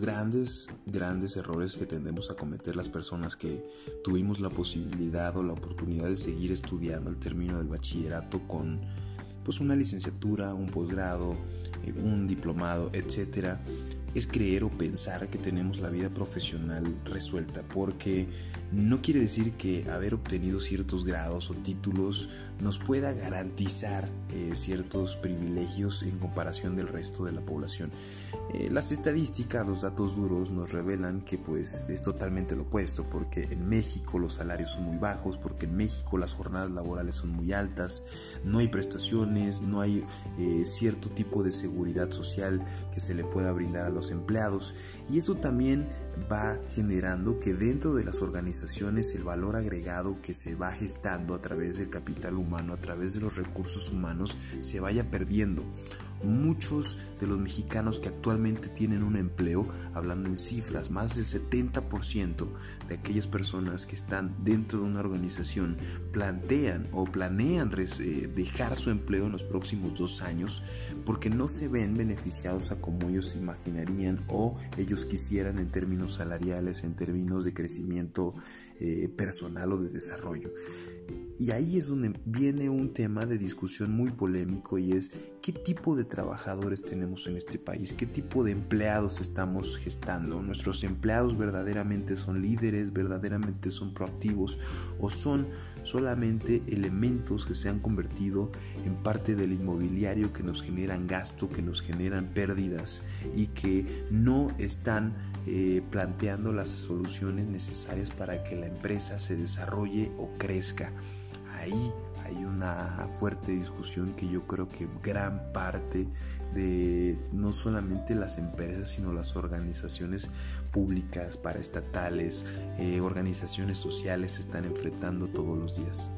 grandes, grandes errores que tendemos a cometer las personas que tuvimos la posibilidad o la oportunidad de seguir estudiando al término del bachillerato con pues una licenciatura, un posgrado, eh, un diplomado, etcétera, es creer o pensar que tenemos la vida profesional resuelta, porque no quiere decir que haber obtenido ciertos grados o títulos nos pueda garantizar eh, ciertos privilegios en comparación del resto de la población. Eh, las estadísticas, los datos duros nos revelan que pues es totalmente lo opuesto, porque en México los salarios son muy bajos, porque en México las jornadas laborales son muy altas, no hay prestaciones, no hay eh, cierto tipo de seguridad social que se le pueda brindar a los empleados y eso también va generando que dentro de las organizaciones el valor agregado que se va gestando a través del capital humano, a través de los recursos humanos, se vaya perdiendo. Muchos de los mexicanos que actualmente tienen un empleo, hablando en cifras, más del 70% de aquellas personas que están dentro de una organización plantean o planean eh, dejar su empleo en los próximos dos años porque no se ven beneficiados a como ellos imaginarían o ellos quisieran en términos salariales, en términos de crecimiento eh, personal o de desarrollo. Y ahí es donde viene un tema de discusión muy polémico y es qué tipo de trabajadores tenemos en este país, qué tipo de empleados estamos gestando. Nuestros empleados verdaderamente son líderes, verdaderamente son proactivos o son solamente elementos que se han convertido en parte del inmobiliario que nos generan gasto, que nos generan pérdidas y que no están eh, planteando las soluciones necesarias para que la empresa se desarrolle o crezca. Ahí hay una fuerte discusión que yo creo que gran parte de no solamente las empresas, sino las organizaciones públicas, paraestatales, eh, organizaciones sociales están enfrentando todos los días.